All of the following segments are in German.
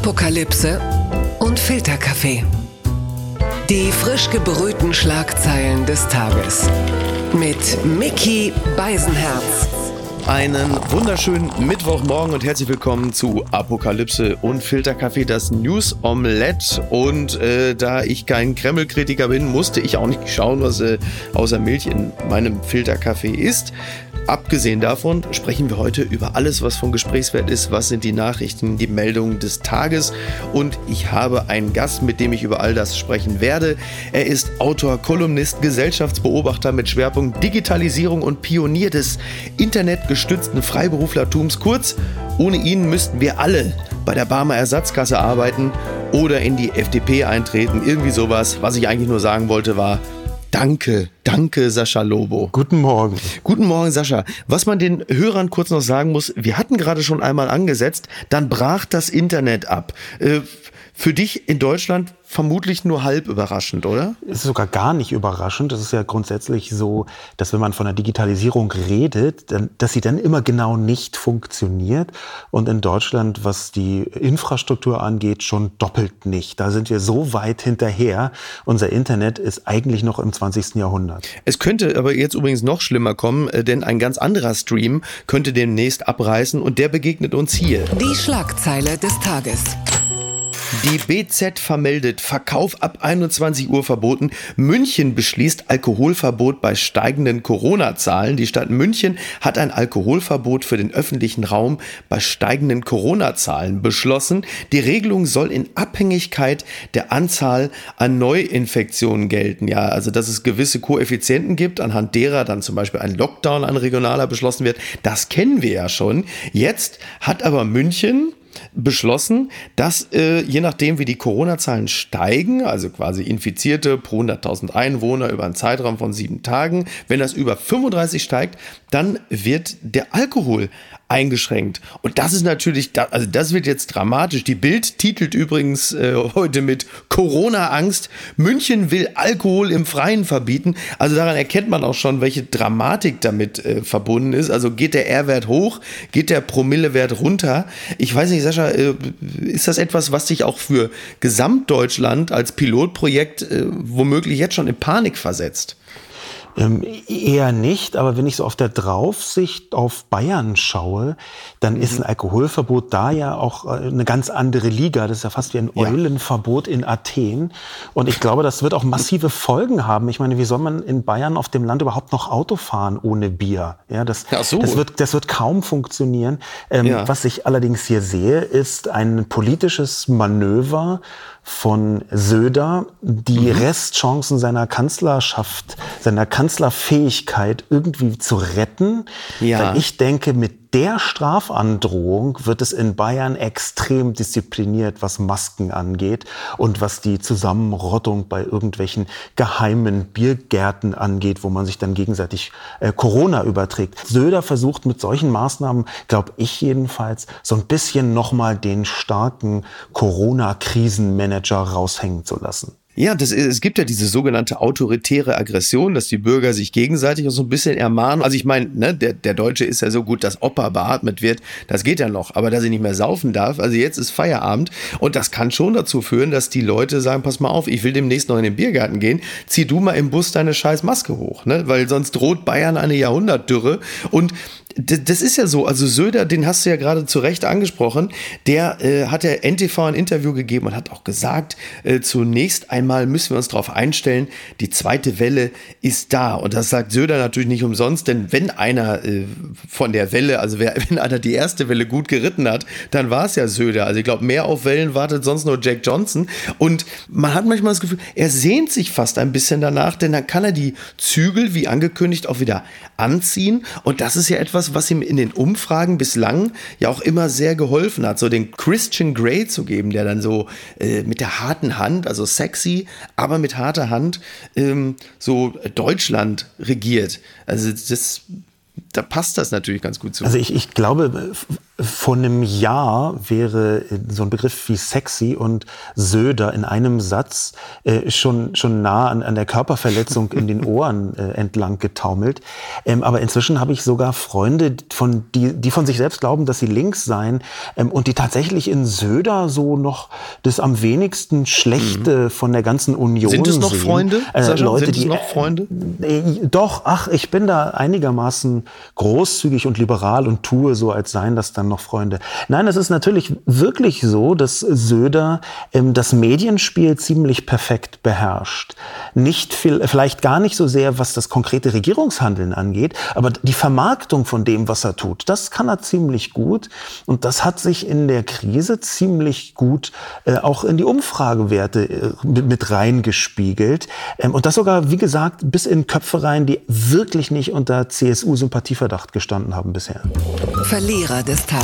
Apokalypse und Filterkaffee. Die frisch gebrühten Schlagzeilen des Tages. Mit Mickey Beisenherz. Einen wunderschönen Mittwochmorgen und herzlich willkommen zu Apokalypse und Filterkaffee, das News Omelette. Und äh, da ich kein Kreml-Kritiker bin, musste ich auch nicht schauen, was äh, außer Milch in meinem Filterkaffee ist. Abgesehen davon sprechen wir heute über alles, was von Gesprächswert ist. Was sind die Nachrichten, die Meldungen des Tages? Und ich habe einen Gast, mit dem ich über all das sprechen werde. Er ist Autor, Kolumnist, Gesellschaftsbeobachter mit Schwerpunkt Digitalisierung und Pionier des internetgestützten Freiberuflertums. Kurz, ohne ihn müssten wir alle bei der Barmer Ersatzkasse arbeiten oder in die FDP eintreten. Irgendwie sowas. Was ich eigentlich nur sagen wollte, war, Danke, danke Sascha Lobo. Guten Morgen. Guten Morgen Sascha. Was man den Hörern kurz noch sagen muss, wir hatten gerade schon einmal angesetzt, dann brach das Internet ab. Äh, für dich in Deutschland vermutlich nur halb überraschend, oder? Es ist sogar gar nicht überraschend. Es ist ja grundsätzlich so, dass wenn man von der Digitalisierung redet, dann, dass sie dann immer genau nicht funktioniert. Und in Deutschland, was die Infrastruktur angeht, schon doppelt nicht. Da sind wir so weit hinterher. Unser Internet ist eigentlich noch im 20. Jahrhundert. Es könnte aber jetzt übrigens noch schlimmer kommen, äh, denn ein ganz anderer Stream könnte demnächst abreißen und der begegnet uns hier. Die Schlagzeile des Tages. Die BZ vermeldet Verkauf ab 21 Uhr verboten. München beschließt Alkoholverbot bei steigenden Corona-Zahlen. Die Stadt München hat ein Alkoholverbot für den öffentlichen Raum bei steigenden Corona-Zahlen beschlossen. Die Regelung soll in Abhängigkeit der Anzahl an Neuinfektionen gelten. Ja, also dass es gewisse Koeffizienten gibt, anhand derer dann zum Beispiel ein Lockdown an regionaler beschlossen wird. Das kennen wir ja schon. Jetzt hat aber München beschlossen, dass äh, je nachdem, wie die Corona-Zahlen steigen, also quasi Infizierte pro 100.000 Einwohner über einen Zeitraum von sieben Tagen, wenn das über 35 steigt, dann wird der Alkohol eingeschränkt. Und das ist natürlich, also das wird jetzt dramatisch. Die Bild titelt übrigens äh, heute mit Corona-Angst. München will Alkohol im Freien verbieten. Also daran erkennt man auch schon, welche Dramatik damit äh, verbunden ist. Also geht der R-Wert hoch, geht der Promillewert runter. Ich weiß nicht, Sascha, äh, ist das etwas, was dich auch für Gesamtdeutschland als Pilotprojekt äh, womöglich jetzt schon in Panik versetzt? Ähm, eher nicht, aber wenn ich so auf der Draufsicht auf Bayern schaue, dann mhm. ist ein Alkoholverbot da ja auch äh, eine ganz andere Liga. Das ist ja fast wie ein Eulenverbot in Athen. Und ich glaube, das wird auch massive Folgen haben. Ich meine, wie soll man in Bayern auf dem Land überhaupt noch Auto fahren ohne Bier? Ja, das, so. das, wird, das wird kaum funktionieren. Ähm, ja. Was ich allerdings hier sehe, ist ein politisches Manöver, von Söder die mhm. Restchancen seiner Kanzlerschaft, seiner Kanzlerfähigkeit irgendwie zu retten. Ja. Weil ich denke, mit der Strafandrohung wird es in Bayern extrem diszipliniert, was Masken angeht und was die Zusammenrottung bei irgendwelchen geheimen Biergärten angeht, wo man sich dann gegenseitig äh, Corona überträgt. Söder versucht mit solchen Maßnahmen, glaube ich jedenfalls, so ein bisschen nochmal den starken Corona-Krisenmanager raushängen zu lassen. Ja, das, es gibt ja diese sogenannte autoritäre Aggression, dass die Bürger sich gegenseitig auch so ein bisschen ermahnen. Also ich meine, ne, der, der Deutsche ist ja so gut, dass Opa beatmet wird, das geht ja noch, aber dass ich nicht mehr saufen darf, also jetzt ist Feierabend. Und das kann schon dazu führen, dass die Leute sagen, pass mal auf, ich will demnächst noch in den Biergarten gehen, zieh du mal im Bus deine scheiß Maske hoch, ne, weil sonst droht Bayern eine Jahrhundertdürre. Und das ist ja so. Also Söder, den hast du ja gerade zu Recht angesprochen, der äh, hat ja NTV ein Interview gegeben und hat auch gesagt, äh, zunächst einmal müssen wir uns darauf einstellen, die zweite Welle ist da. Und das sagt Söder natürlich nicht umsonst, denn wenn einer äh, von der Welle, also wer, wenn einer die erste Welle gut geritten hat, dann war es ja Söder. Also ich glaube, mehr auf Wellen wartet sonst nur Jack Johnson. Und man hat manchmal das Gefühl, er sehnt sich fast ein bisschen danach, denn dann kann er die Zügel, wie angekündigt, auch wieder anziehen. Und das ist ja etwas, was ihm in den Umfragen bislang ja auch immer sehr geholfen hat, so den Christian Grey zu geben, der dann so äh, mit der harten Hand, also sexy, aber mit harter Hand ähm, so Deutschland regiert. Also das da passt das natürlich ganz gut zu. Also ich, ich glaube, vor einem Jahr wäre so ein Begriff wie sexy und Söder in einem Satz äh, schon, schon nah an, an der Körperverletzung in den Ohren äh, entlang getaumelt. Ähm, aber inzwischen habe ich sogar Freunde, von, die, die von sich selbst glauben, dass sie links seien ähm, und die tatsächlich in Söder so noch das am wenigsten Schlechte mhm. von der ganzen Union Sind es noch sehen. Freunde? Äh, Leute, sind es die, noch Freunde? Äh, doch, ach, ich bin da einigermaßen großzügig und liberal und tue so, als seien das dann noch Freunde. Nein, es ist natürlich wirklich so, dass Söder ähm, das Medienspiel ziemlich perfekt beherrscht. Nicht viel, vielleicht gar nicht so sehr, was das konkrete Regierungshandeln angeht, aber die Vermarktung von dem, was er tut, das kann er ziemlich gut. Und das hat sich in der Krise ziemlich gut äh, auch in die Umfragewerte äh, mit, mit reingespiegelt. Ähm, und das sogar, wie gesagt, bis in Köpfe rein, die wirklich nicht unter CSU-Sympathieverdacht gestanden haben bisher. Verlierer des Tages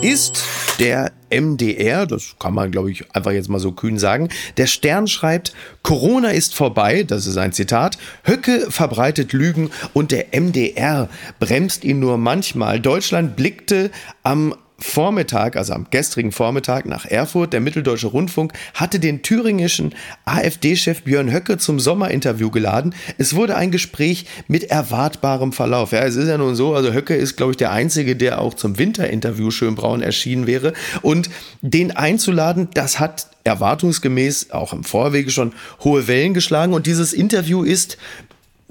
ist der MDR, das kann man, glaube ich, einfach jetzt mal so kühn sagen. Der Stern schreibt, Corona ist vorbei, das ist ein Zitat. Höcke verbreitet Lügen und der MDR bremst ihn nur manchmal. Deutschland blickte am Vormittag, also am gestrigen Vormittag nach Erfurt, der Mitteldeutsche Rundfunk hatte den thüringischen AfD-Chef Björn Höcke zum Sommerinterview geladen. Es wurde ein Gespräch mit erwartbarem Verlauf. Ja, es ist ja nun so, also Höcke ist, glaube ich, der Einzige, der auch zum Winterinterview Schönbraun erschienen wäre. Und den einzuladen, das hat erwartungsgemäß auch im Vorwege schon hohe Wellen geschlagen. Und dieses Interview ist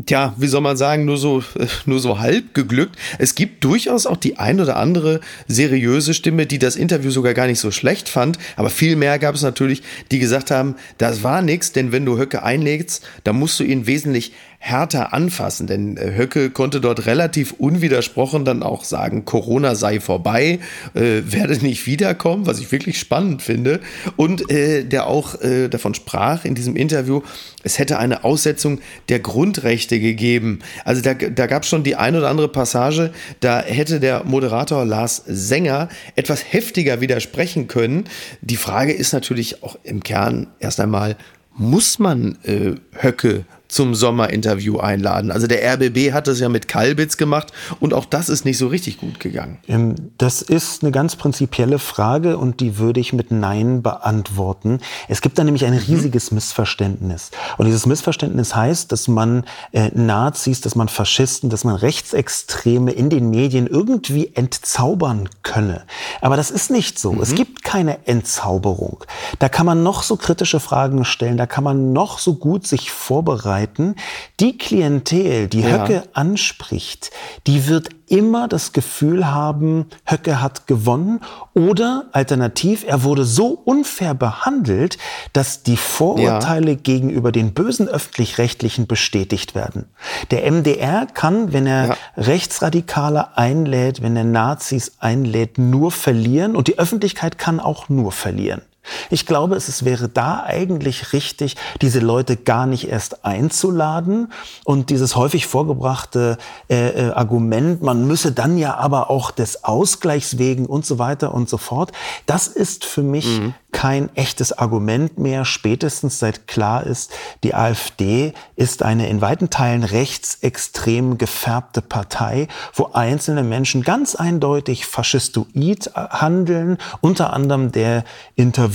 Tja, wie soll man sagen, nur so, nur so halb geglückt. Es gibt durchaus auch die ein oder andere seriöse Stimme, die das Interview sogar gar nicht so schlecht fand. Aber viel mehr gab es natürlich, die gesagt haben, das war nichts, denn wenn du Höcke einlegst, dann musst du ihn wesentlich härter anfassen, denn äh, Höcke konnte dort relativ unwidersprochen dann auch sagen, Corona sei vorbei, äh, werde nicht wiederkommen, was ich wirklich spannend finde. Und äh, der auch äh, davon sprach in diesem Interview, es hätte eine Aussetzung der Grundrechte gegeben. Also da, da gab es schon die ein oder andere Passage, da hätte der Moderator Lars Sänger etwas heftiger widersprechen können. Die Frage ist natürlich auch im Kern erst einmal, muss man äh, Höcke zum Sommerinterview einladen. Also der RBB hat das ja mit Kalbitz gemacht und auch das ist nicht so richtig gut gegangen. Ähm, das ist eine ganz prinzipielle Frage und die würde ich mit Nein beantworten. Es gibt da nämlich ein mhm. riesiges Missverständnis. Und dieses Missverständnis heißt, dass man äh, Nazis, dass man Faschisten, dass man Rechtsextreme in den Medien irgendwie entzaubern könne. Aber das ist nicht so. Mhm. Es gibt keine Entzauberung. Da kann man noch so kritische Fragen stellen, da kann man noch so gut sich vorbereiten Seiten, die Klientel, die ja. Höcke anspricht, die wird immer das Gefühl haben, Höcke hat gewonnen oder alternativ, er wurde so unfair behandelt, dass die Vorurteile ja. gegenüber den bösen öffentlich-rechtlichen bestätigt werden. Der MDR kann, wenn er ja. Rechtsradikale einlädt, wenn er Nazis einlädt, nur verlieren und die Öffentlichkeit kann auch nur verlieren. Ich glaube, es wäre da eigentlich richtig, diese Leute gar nicht erst einzuladen und dieses häufig vorgebrachte äh, äh, Argument, man müsse dann ja aber auch des Ausgleichs wegen und so weiter und so fort, das ist für mich mhm. kein echtes Argument mehr, spätestens seit klar ist, die AfD ist eine in weiten Teilen rechtsextrem gefärbte Partei, wo einzelne Menschen ganz eindeutig faschistoid handeln, unter anderem der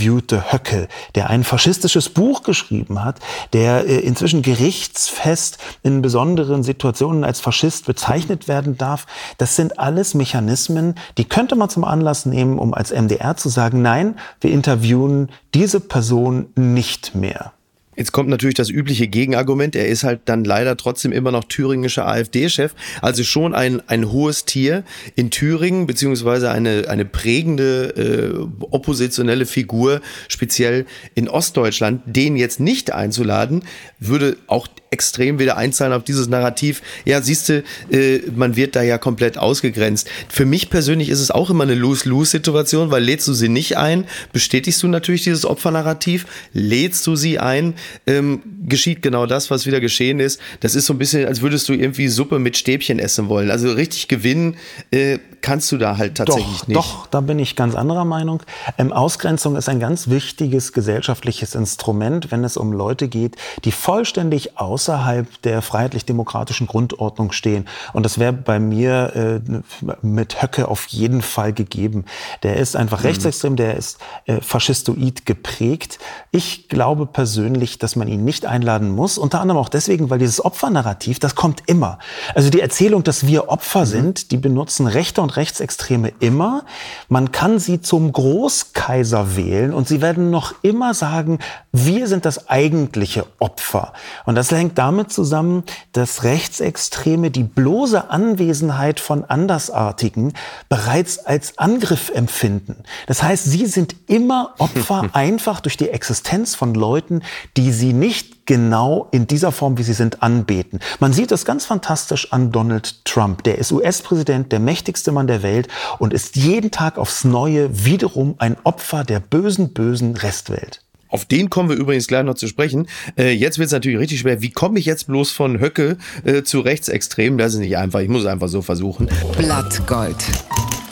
interviewte Höcke, der ein faschistisches Buch geschrieben hat, der äh, inzwischen gerichtsfest in besonderen Situationen als Faschist bezeichnet werden darf. Das sind alles Mechanismen, die könnte man zum Anlass nehmen, um als MDR zu sagen, nein, wir interviewen diese Person nicht mehr. Jetzt kommt natürlich das übliche Gegenargument. Er ist halt dann leider trotzdem immer noch thüringischer AfD-Chef. Also schon ein, ein hohes Tier in Thüringen, beziehungsweise eine, eine prägende äh, oppositionelle Figur, speziell in Ostdeutschland. Den jetzt nicht einzuladen, würde auch extrem wieder einzahlen auf dieses Narrativ. Ja, siehst du, äh, man wird da ja komplett ausgegrenzt. Für mich persönlich ist es auch immer eine Lose-Lose-Situation, weil lädst du sie nicht ein, bestätigst du natürlich dieses Opfernarrativ, lädst du sie ein, ähm, geschieht genau das, was wieder geschehen ist. Das ist so ein bisschen, als würdest du irgendwie Suppe mit Stäbchen essen wollen. Also richtig gewinnen äh, kannst du da halt tatsächlich doch, nicht. Doch, da bin ich ganz anderer Meinung. Ähm, Ausgrenzung ist ein ganz wichtiges gesellschaftliches Instrument, wenn es um Leute geht, die vollständig aus außerhalb der freiheitlich-demokratischen Grundordnung stehen. Und das wäre bei mir äh, mit Höcke auf jeden Fall gegeben. Der ist einfach mhm. rechtsextrem, der ist äh, faschistoid geprägt. Ich glaube persönlich, dass man ihn nicht einladen muss. Unter anderem auch deswegen, weil dieses Opfernarrativ, das kommt immer. Also die Erzählung, dass wir Opfer mhm. sind, die benutzen Rechte und Rechtsextreme immer. Man kann sie zum Großkaiser wählen und sie werden noch immer sagen, wir sind das eigentliche Opfer. Und das hängt damit zusammen, dass Rechtsextreme die bloße Anwesenheit von Andersartigen bereits als Angriff empfinden. Das heißt, sie sind immer Opfer einfach durch die Existenz von Leuten, die sie nicht genau in dieser Form, wie sie sind, anbeten. Man sieht das ganz fantastisch an Donald Trump. Der ist US-Präsident, der mächtigste Mann der Welt und ist jeden Tag aufs Neue wiederum ein Opfer der bösen, bösen Restwelt. Auf den kommen wir übrigens gleich noch zu sprechen. Äh, jetzt wird es natürlich richtig schwer. Wie komme ich jetzt bloß von Höcke äh, zu Rechtsextremen? Das ist nicht einfach. Ich muss es einfach so versuchen. Blattgold.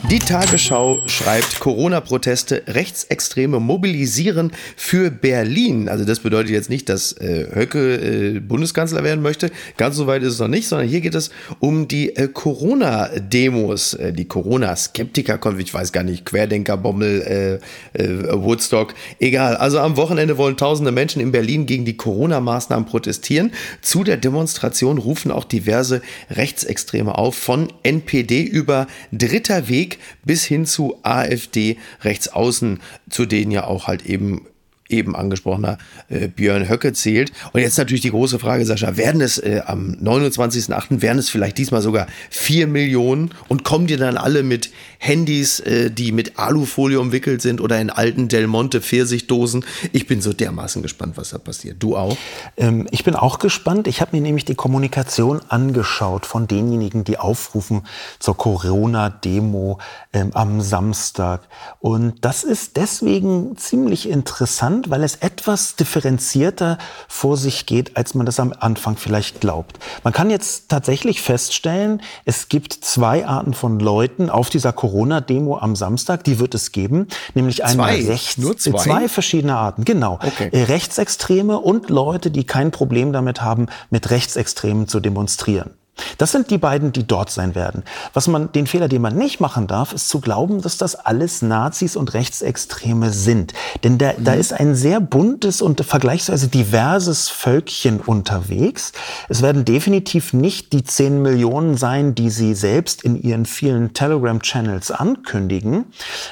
Die Tagesschau schreibt, Corona-Proteste Rechtsextreme mobilisieren für Berlin. Also das bedeutet jetzt nicht, dass äh, Höcke äh, Bundeskanzler werden möchte. Ganz so weit ist es noch nicht, sondern hier geht es um die äh, Corona-Demos, äh, die Corona-Skeptiker, ich weiß gar nicht, Querdenker, Bommel, äh, äh, Woodstock, egal. Also am Wochenende wollen tausende Menschen in Berlin gegen die Corona-Maßnahmen protestieren. Zu der Demonstration rufen auch diverse Rechtsextreme auf, von NPD über Dritter Weg bis hin zu AfD rechtsaußen, zu denen ja auch halt eben eben angesprochener äh, Björn Höcke zählt. Und jetzt natürlich die große Frage, Sascha, werden es äh, am 29.08., werden es vielleicht diesmal sogar vier Millionen und kommen die dann alle mit Handys, äh, die mit Alufolie umwickelt sind oder in alten Del Monte Pfirsichdosen? Ich bin so dermaßen gespannt, was da passiert. Du auch? Ähm, ich bin auch gespannt. Ich habe mir nämlich die Kommunikation angeschaut von denjenigen, die aufrufen zur Corona-Demo ähm, am Samstag. Und das ist deswegen ziemlich interessant, spannend, weil es etwas differenzierter vor sich geht, als man das am Anfang vielleicht glaubt. Man kann jetzt tatsächlich feststellen, es gibt zwei Arten von Leuten auf dieser Corona-Demo am Samstag, die wird es geben, nämlich einmal rechts, Nur zwei? zwei verschiedene Arten, genau. Okay. Äh, Rechtsextreme und Leute, die kein Problem damit haben, mit Rechtsextremen zu demonstrieren. Das sind die beiden, die dort sein werden. Was man, den Fehler, den man nicht machen darf, ist zu glauben, dass das alles Nazis und Rechtsextreme sind. Denn da, mhm. da ist ein sehr buntes und vergleichsweise diverses Völkchen unterwegs. Es werden definitiv nicht die 10 Millionen sein, die sie selbst in ihren vielen Telegram-Channels ankündigen.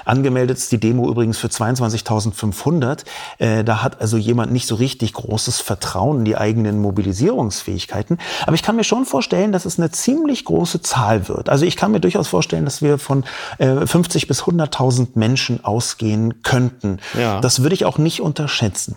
Angemeldet ist die Demo übrigens für 22.500. Äh, da hat also jemand nicht so richtig großes Vertrauen in die eigenen Mobilisierungsfähigkeiten. Aber ich kann mir schon vorstellen, dass es eine ziemlich große Zahl wird. Also ich kann mir durchaus vorstellen, dass wir von äh, 50 bis 100.000 Menschen ausgehen könnten. Ja. Das würde ich auch nicht unterschätzen.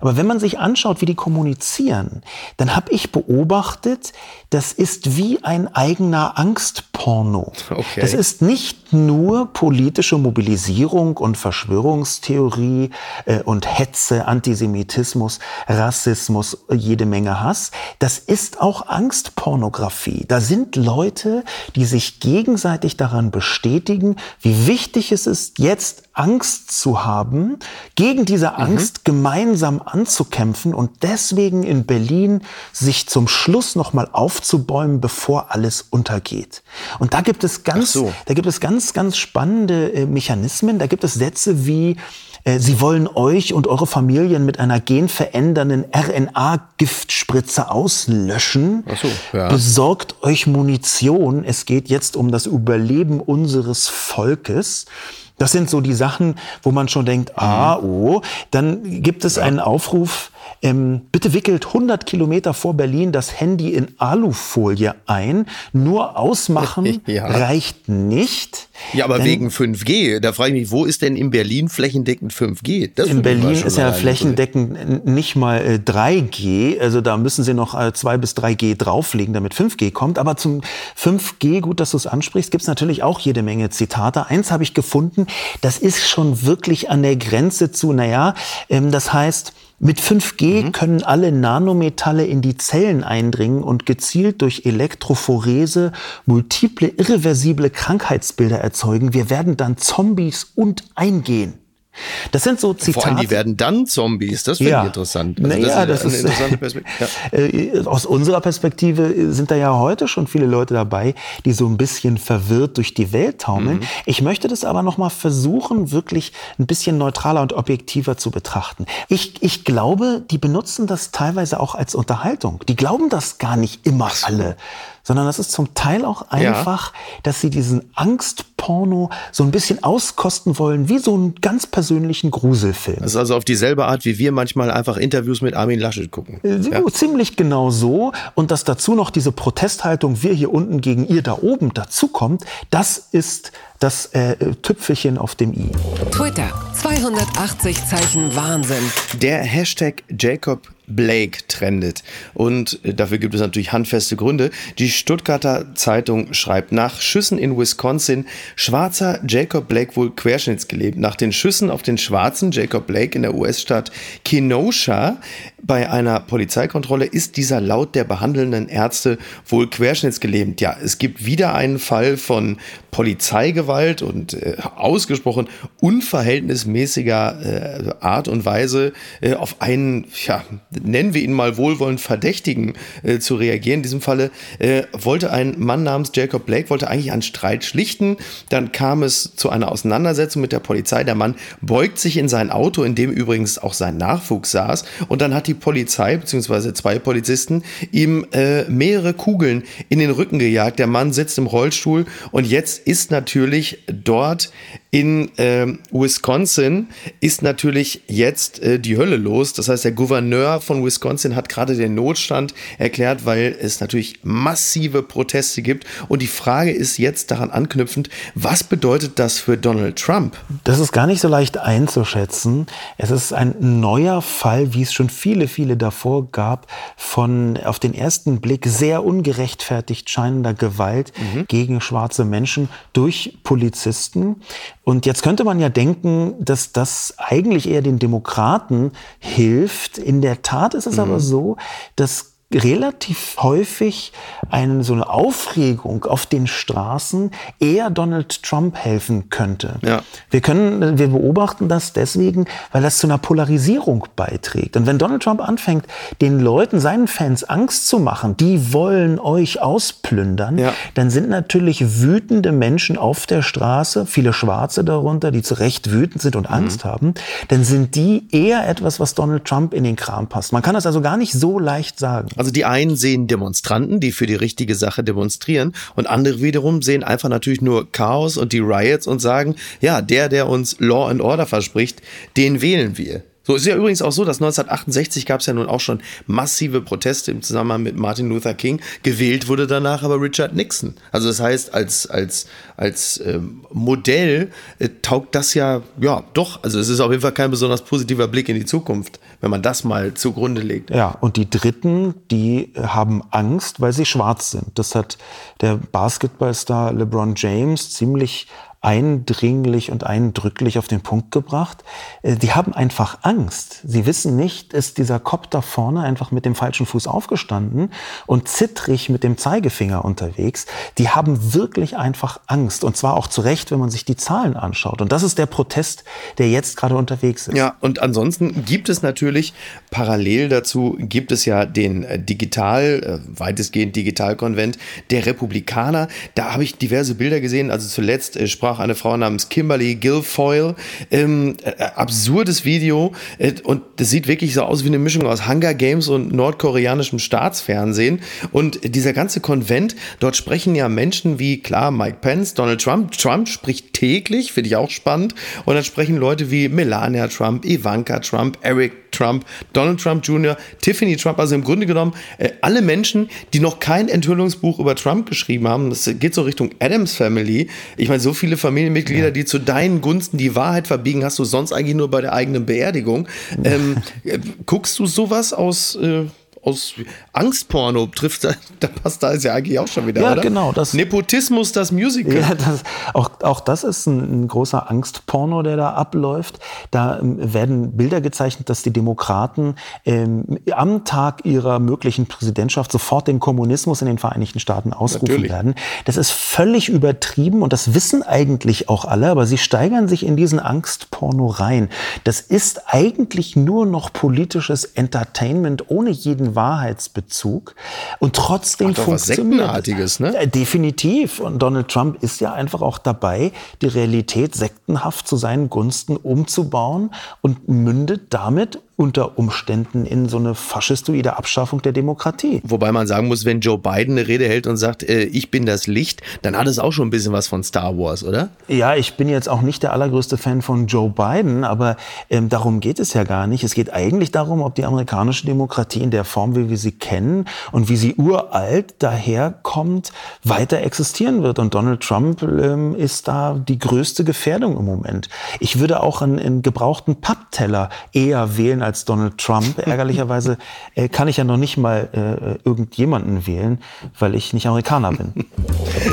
Aber wenn man sich anschaut, wie die kommunizieren, dann habe ich beobachtet, das ist wie ein eigener Angstporno. Okay. Das ist nicht nur politische Mobilisierung und Verschwörungstheorie äh, und Hetze, Antisemitismus, Rassismus, jede Menge Hass. Das ist auch Angstpornografie. Da sind Leute, die sich gegenseitig daran bestätigen, wie wichtig es ist, jetzt Angst zu haben, gegen diese mhm. Angst mhm. gemeinsam anzukämpfen und deswegen in Berlin sich zum Schluss nochmal aufzubäumen, bevor alles untergeht. Und da gibt es ganz, so. da gibt es ganz, ganz spannende äh, Mechanismen. Da gibt es Sätze wie, äh, Sie wollen euch und eure Familien mit einer genverändernden RNA-Giftspritze auslöschen. So, ja. Besorgt euch Munition. Es geht jetzt um das Überleben unseres Volkes. Das sind so die Sachen, wo man schon denkt, ah, oh. Dann gibt es einen Aufruf, ähm, bitte wickelt 100 Kilometer vor Berlin das Handy in Alufolie ein. Nur ausmachen ja. reicht nicht. Ja, aber wegen 5G, da frage ich mich, wo ist denn in Berlin flächendeckend 5G? Das in Berlin ist ja flächendeckend nicht mal äh, 3G, also da müssen sie noch äh, 2 bis 3G drauflegen, damit 5G kommt. Aber zum 5G, gut, dass du es ansprichst, gibt es natürlich auch jede Menge Zitate. Eins habe ich gefunden, das ist schon wirklich an der Grenze zu, naja, ähm, das heißt, mit 5G mhm. können alle Nanometalle in die Zellen eindringen und gezielt durch Elektrophorese multiple irreversible Krankheitsbilder erzeugen. Wir werden dann Zombies und eingehen. Das sind so Zitate. Vor allem, die werden dann Zombies. Das finde ja. ich interessant. Also naja, das, ist, das ist eine interessante Perspektive. Ja. Aus unserer Perspektive sind da ja heute schon viele Leute dabei, die so ein bisschen verwirrt durch die Welt taumeln. Mhm. Ich möchte das aber noch mal versuchen, wirklich ein bisschen neutraler und objektiver zu betrachten. Ich, ich glaube, die benutzen das teilweise auch als Unterhaltung. Die glauben das gar nicht immer alle sondern das ist zum Teil auch einfach, ja. dass sie diesen Angstporno so ein bisschen auskosten wollen, wie so einen ganz persönlichen Gruselfilm. Das ist also auf dieselbe Art, wie wir manchmal einfach Interviews mit Armin Laschet gucken. Äh, ja. Ziemlich genau so. Und dass dazu noch diese Protesthaltung, wir hier unten gegen ihr da oben, dazukommt, das ist das äh, Tüpfelchen auf dem i. Twitter, 280 Zeichen Wahnsinn. Der Hashtag Jacob Blake trendet. Und äh, dafür gibt es natürlich handfeste Gründe. Die Stuttgarter Zeitung schreibt nach Schüssen in Wisconsin, schwarzer Jacob Blake wohl querschnittsgelebt. Nach den Schüssen auf den schwarzen Jacob Blake in der US-Stadt Kenosha bei einer Polizeikontrolle ist dieser laut der behandelnden Ärzte wohl querschnittsgelähmt. Ja, es gibt wieder einen Fall von Polizeigewalt und äh, ausgesprochen unverhältnismäßiger äh, Art und Weise äh, auf einen, ja, nennen wir ihn mal wohlwollend Verdächtigen äh, zu reagieren. In diesem Falle äh, wollte ein Mann namens Jacob Blake, wollte eigentlich einen Streit schlichten. Dann kam es zu einer Auseinandersetzung mit der Polizei. Der Mann beugt sich in sein Auto, in dem übrigens auch sein Nachwuchs saß. Und dann hat die Polizei, beziehungsweise zwei Polizisten, ihm äh, mehrere Kugeln in den Rücken gejagt. Der Mann sitzt im Rollstuhl und jetzt ist natürlich dort in äh, Wisconsin ist natürlich jetzt äh, die Hölle los. Das heißt, der Gouverneur von Wisconsin hat gerade den Notstand erklärt, weil es natürlich massive Proteste gibt. Und die Frage ist jetzt daran anknüpfend, was bedeutet das für Donald Trump? Das ist gar nicht so leicht einzuschätzen. Es ist ein neuer Fall, wie es schon viele, viele davor gab, von auf den ersten Blick sehr ungerechtfertigt scheinender Gewalt mhm. gegen schwarze Menschen durch Polizisten. Und jetzt könnte man ja denken, dass das eigentlich eher den Demokraten hilft. In der Tat ist es mhm. aber so, dass relativ häufig eine, so eine Aufregung auf den Straßen eher Donald Trump helfen könnte. Ja. Wir können, wir beobachten das deswegen, weil das zu einer Polarisierung beiträgt. Und wenn Donald Trump anfängt, den Leuten, seinen Fans Angst zu machen, die wollen euch ausplündern, ja. dann sind natürlich wütende Menschen auf der Straße, viele Schwarze darunter, die zu Recht wütend sind und Angst mhm. haben, dann sind die eher etwas, was Donald Trump in den Kram passt. Man kann das also gar nicht so leicht sagen. Also die einen sehen Demonstranten, die für die richtige Sache demonstrieren und andere wiederum sehen einfach natürlich nur Chaos und die Riots und sagen, ja, der, der uns Law and Order verspricht, den wählen wir. So ist ja übrigens auch so, dass 1968 gab es ja nun auch schon massive Proteste im Zusammenhang mit Martin Luther King. Gewählt wurde danach aber Richard Nixon. Also das heißt, als, als, als ähm, Modell äh, taugt das ja, ja, doch. Also es ist auf jeden Fall kein besonders positiver Blick in die Zukunft, wenn man das mal zugrunde legt. Ja, und die Dritten, die haben Angst, weil sie schwarz sind. Das hat der Basketballstar LeBron James ziemlich eindringlich und eindrücklich auf den Punkt gebracht. Äh, die haben einfach Angst. Sie wissen nicht, ist dieser Kopf da vorne einfach mit dem falschen Fuß aufgestanden und zittrig mit dem Zeigefinger unterwegs. Die haben wirklich einfach Angst. Und zwar auch zu Recht, wenn man sich die Zahlen anschaut. Und das ist der Protest, der jetzt gerade unterwegs ist. Ja, und ansonsten gibt es natürlich parallel dazu, gibt es ja den äh, digital, äh, weitestgehend Digitalkonvent der Republikaner. Da habe ich diverse Bilder gesehen. Also zuletzt sprach auch eine Frau namens Kimberly Guilfoyle. Ähm, äh, absurdes Video äh, und das sieht wirklich so aus wie eine Mischung aus Hunger Games und nordkoreanischem Staatsfernsehen. Und dieser ganze Konvent, dort sprechen ja Menschen wie, klar, Mike Pence, Donald Trump. Trump spricht täglich, finde ich auch spannend. Und dann sprechen Leute wie Melania Trump, Ivanka Trump, Eric Trump, Donald Trump Jr., Tiffany Trump, also im Grunde genommen äh, alle Menschen, die noch kein Enthüllungsbuch über Trump geschrieben haben. Das geht so Richtung Adams Family. Ich meine, so viele Familienmitglieder, ja. die zu deinen Gunsten die Wahrheit verbiegen, hast du sonst eigentlich nur bei der eigenen Beerdigung. Ähm, äh, guckst du sowas aus, äh, aus Angstporno trifft, da passt da ist ja eigentlich auch schon wieder, ja, oder? genau. Das, Nepotismus, das Musical. Ja, das, auch, auch das ist ein, ein großer Angstporno, der da abläuft. Da ähm, werden Bilder gezeichnet, dass die Demokraten ähm, am Tag ihrer möglichen Präsidentschaft sofort den Kommunismus in den Vereinigten Staaten ausrufen Natürlich. werden. Das ist völlig übertrieben und das wissen eigentlich auch alle, aber sie steigern sich in diesen Angstporno rein. Das ist eigentlich nur noch politisches Entertainment ohne jeden Wahrheitsbezug und trotzdem Ach, was funktioniert. es. Sektenartiges, ne? Äh, Definitiv. Und Donald Trump ist ja einfach auch dabei, die Realität sektenhaft zu seinen Gunsten umzubauen und mündet damit unter Umständen in so eine faschistoide Abschaffung der Demokratie. Wobei man sagen muss, wenn Joe Biden eine Rede hält und sagt, äh, ich bin das Licht, dann hat es auch schon ein bisschen was von Star Wars, oder? Ja, ich bin jetzt auch nicht der allergrößte Fan von Joe Biden, aber ähm, darum geht es ja gar nicht. Es geht eigentlich darum, ob die amerikanische Demokratie in der Form, wie wir sie kennen und wie sie uralt daherkommt, weiter existieren wird. Und Donald Trump ähm, ist da die größte Gefährdung im Moment. Ich würde auch einen, einen gebrauchten Pappteller eher wählen als Donald Trump. Ärgerlicherweise äh, kann ich ja noch nicht mal äh, irgendjemanden wählen, weil ich nicht Amerikaner bin.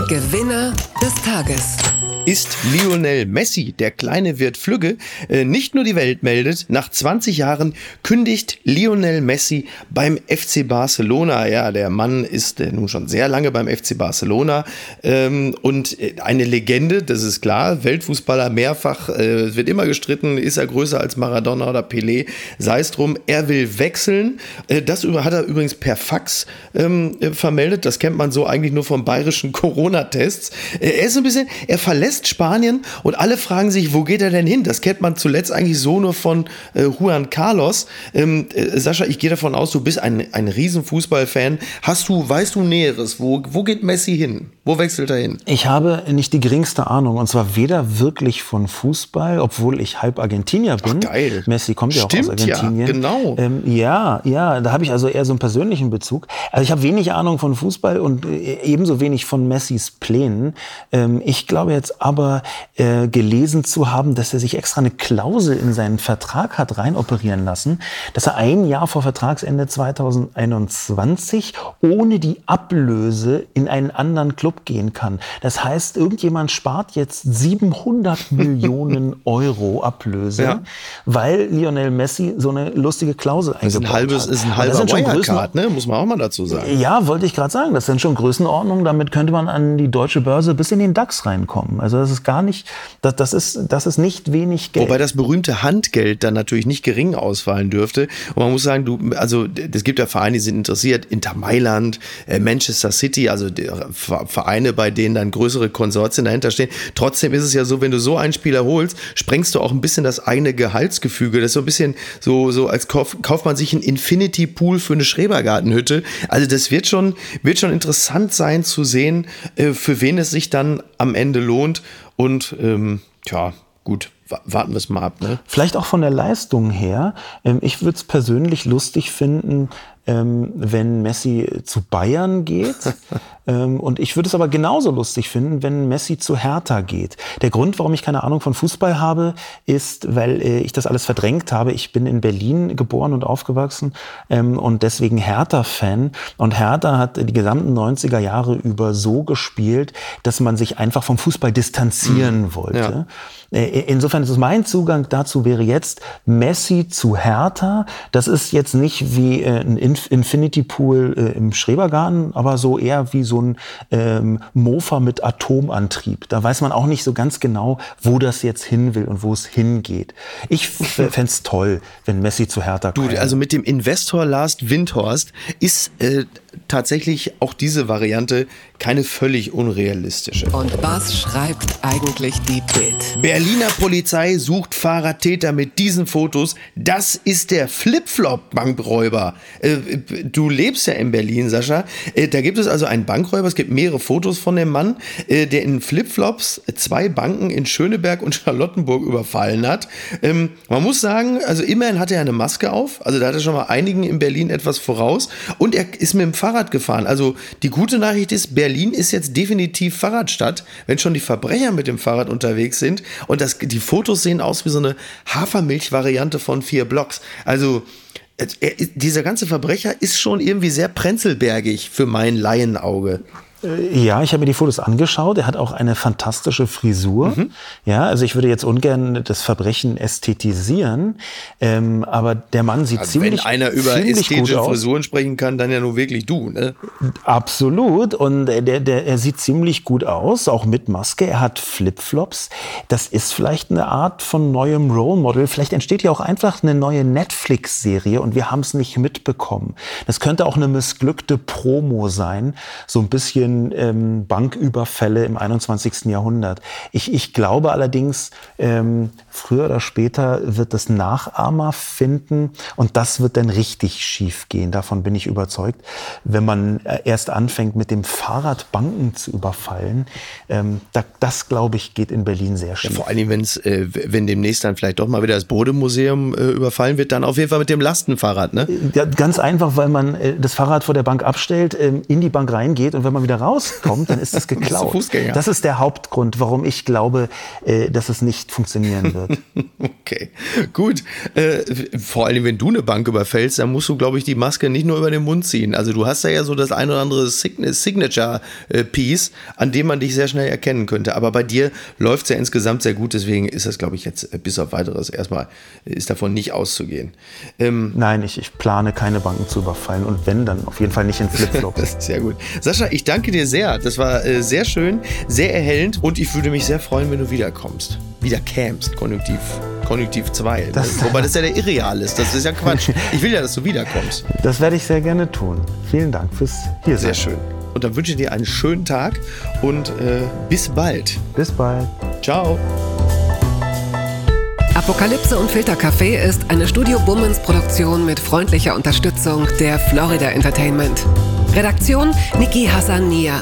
Gewinner des Tages. Ist Lionel Messi, der kleine Wirt Flügge, äh, nicht nur die Welt meldet, nach 20 Jahren kündigt Lionel Messi beim FC Barcelona. Ja, der Mann ist äh, nun schon sehr lange beim FC Barcelona ähm, und äh, eine Legende, das ist klar, Weltfußballer mehrfach, äh, es wird immer gestritten, ist er größer als Maradona oder Pelé, sei es drum, er will wechseln. Äh, das hat er übrigens per Fax ähm, äh, vermeldet, das kennt man so eigentlich nur vom bayerischen Corona-Tests. Äh, er ist ein bisschen, er verlässt Spanien und alle fragen sich, wo geht er denn hin? Das kennt man zuletzt eigentlich so nur von äh, Juan Carlos. Ähm, äh, Sascha, ich gehe davon aus, du bist ein, ein riesen Fußballfan. Hast du, weißt du Näheres? Wo, wo geht Messi hin? Wo wechselt er hin? Ich habe nicht die geringste Ahnung und zwar weder wirklich von Fußball, obwohl ich halb Argentinier bin. Ach, geil. Messi kommt ja auch aus Stimmt, ja, Argentinien. genau. Ähm, ja, ja, da habe ich also eher so einen persönlichen Bezug. Also ich habe wenig Ahnung von Fußball und äh, ebenso wenig von Messis Plänen. Ähm, ich glaube jetzt aber äh, gelesen zu haben, dass er sich extra eine Klausel in seinen Vertrag hat reinoperieren lassen, dass er ein Jahr vor Vertragsende 2021 ohne die Ablöse in einen anderen Club gehen kann. Das heißt, irgendjemand spart jetzt 700 Millionen Euro Ablöse, Ja. weil Lionel Messi so eine lustige Klausel Das ist ein eingebaut halbes, hat. ist ein Und das halber sind schon Wirecard, ne? Muss man auch mal dazu sagen. ja, wollte ich gerade sagen. Das sind schon Größenordnungen. Damit könnte man an die deutsche Börse bis in den DAX reinkommen. Also das ist gar nicht, das, das ist, das ist nicht wenig Geld. Wobei das berühmte Handgeld dann natürlich nicht gering ausfallen dürfte. Und man muss sagen, du, also es gibt ja Vereine, die sind interessiert, Inter Mailand, äh, Manchester City, also Ver- Vereine, bei denen dann größere Konsortien dahinter stehen. Trotzdem ist es ja so, wenn du so einen Spieler holst, sprengst du auch ein bisschen das eigene Gehaltsgefüge. Das ist so ein bisschen so, so als kauf, kauft man sich einen Infinity Pool für eine Schrebergartenhütte. Also das wird schon, wird schon interessant sein zu sehen, äh, für wen es sich dann am Ende lohnt. Und ähm, ja, gut, wa- warten wir es mal ab. Ne? Vielleicht auch von der Leistung her. Ähm, Ich würde es persönlich lustig finden, ähm, wenn Messi zu Bayern geht. Ähm, Und ich würde es aber genauso lustig finden, wenn Messi zu Hertha geht. Der Grund, warum ich keine Ahnung von Fußball habe, ist, weil äh, ich das alles verdrängt habe. Ich bin in Berlin geboren und aufgewachsen ähm, und deswegen Hertha-Fan. Und Hertha hat die gesamten 90er Jahre über so gespielt, dass man sich einfach vom Fußball distanzieren wollte. Äh, Insofern ist es mein Zugang dazu wäre jetzt Messi zu Hertha. Das ist jetzt nicht wie äh, ein Infinity Pool äh, im Schrebergarten, aber so eher wie so ein ähm, Mofa mit Atomantrieb. Da weiß man auch nicht so ganz genau, wo das jetzt hin will und wo es hingeht. Ich fände es toll, wenn Messi zu Hertha Du, käme. also mit dem Investor Last Windhorst ist äh, tatsächlich auch diese Variante keine völlig unrealistische. Und was schreibt eigentlich die Bild? Berliner Polizei sucht Fahrradtäter mit diesen Fotos. Das ist der Flipflop-Bankräuber. Äh, du lebst ja in Berlin, Sascha. Äh, da gibt es also einen Bankräuber. Es gibt mehrere Fotos von dem Mann, äh, der in Flipflops zwei Banken in Schöneberg und Charlottenburg überfallen hat. Ähm, man muss sagen, also immerhin hat er eine Maske auf. Also da hat er schon mal einigen in Berlin etwas voraus. Und er ist mit dem Fahrrad gefahren. Also die gute Nachricht ist, Berlin ist jetzt definitiv Fahrradstadt, wenn schon die Verbrecher mit dem Fahrrad unterwegs sind. Und das, die Fotos sehen aus wie so eine Hafermilch-Variante von vier Blocks. Also dieser ganze Verbrecher ist schon irgendwie sehr prenzelbergig für mein Laienauge. Äh, ja, ich habe mir die Fotos angeschaut. Er hat auch eine fantastische Frisur. Mhm. Ja, also ich würde jetzt ungern das Verbrechen ästhetisieren, ähm, aber der Mann sieht also ziemlich, wenn einer über ästhetische Frisuren sprechen kann, dann ja nur wirklich du, ne? Absolut. Und der, der, er sieht ziemlich gut aus, auch mit Maske. Er hat Flipflops. Das ist vielleicht eine Art von neuem Role Model. Vielleicht entsteht ja auch einfach eine neue Netflix-Serie und wir haben es nicht mitbekommen. Das könnte auch eine missglückte Promo sein, so ein bisschen vielen ähm, Banküberfälle im 21. Jahrhundert. Ich, ich glaube allerdings, ähm, früher oder später wird das Nachahmer finden und das wird dann richtig schief gehen. Davon bin ich überzeugt. Wenn man äh, erst anfängt, mit dem Fahrrad Banken zu überfallen, ähm, da, das glaube ich, geht in Berlin sehr schief. Ja, vor allem, wenn's, äh, wenn demnächst dann vielleicht doch mal wieder das Bodemuseum äh, überfallen wird, dann auf jeden Fall mit dem Lastenfahrrad, ne? Ja, ganz einfach, weil man äh, das Fahrrad vor der Bank abstellt, ähm, in die Bank reingeht und wenn man wieder rauskommt, dann ist das geklaut. Das ist der Hauptgrund, warum ich glaube, äh, dass es nicht funktionieren wird. okay, gut. Äh, vor allem, wenn du eine Bank überfällst, dann musst du, glaube ich, die Maske nicht nur über den Mund ziehen. Also du hast da ja so das ein oder andere Signature-Piece, äh, an dem man dich sehr schnell erkennen könnte. Aber bei dir läuft es ja insgesamt sehr gut, deswegen ist das, glaube ich, jetzt äh, bis auf weiteres erstmal ist davon nicht auszugehen. Ähm, Nein, ich, ich plane keine Banken zu überfallen und wenn, dann auf jeden Fall nicht in Flipflops. sehr gut. Sascha, ich danke dir sehr. Das war äh, sehr schön, sehr erhellend und ich würde mich sehr freuen, wenn du wiederkommst. Wieder camst, Konjunktiv. Konjunktiv 2. Das, Wobei das ja der Irreal ist. Das ist ja Quatsch. Ich will ja, dass du wiederkommst. Das werde ich sehr gerne tun. Vielen Dank fürs hier sein. Sehr schön. Und dann wünsche ich dir einen schönen Tag und äh, bis bald. Bis bald. Ciao. Apokalypse und Filtercafé ist eine Studio Bummens Produktion mit freundlicher Unterstützung der Florida Entertainment. Redaktion Niki Hassania.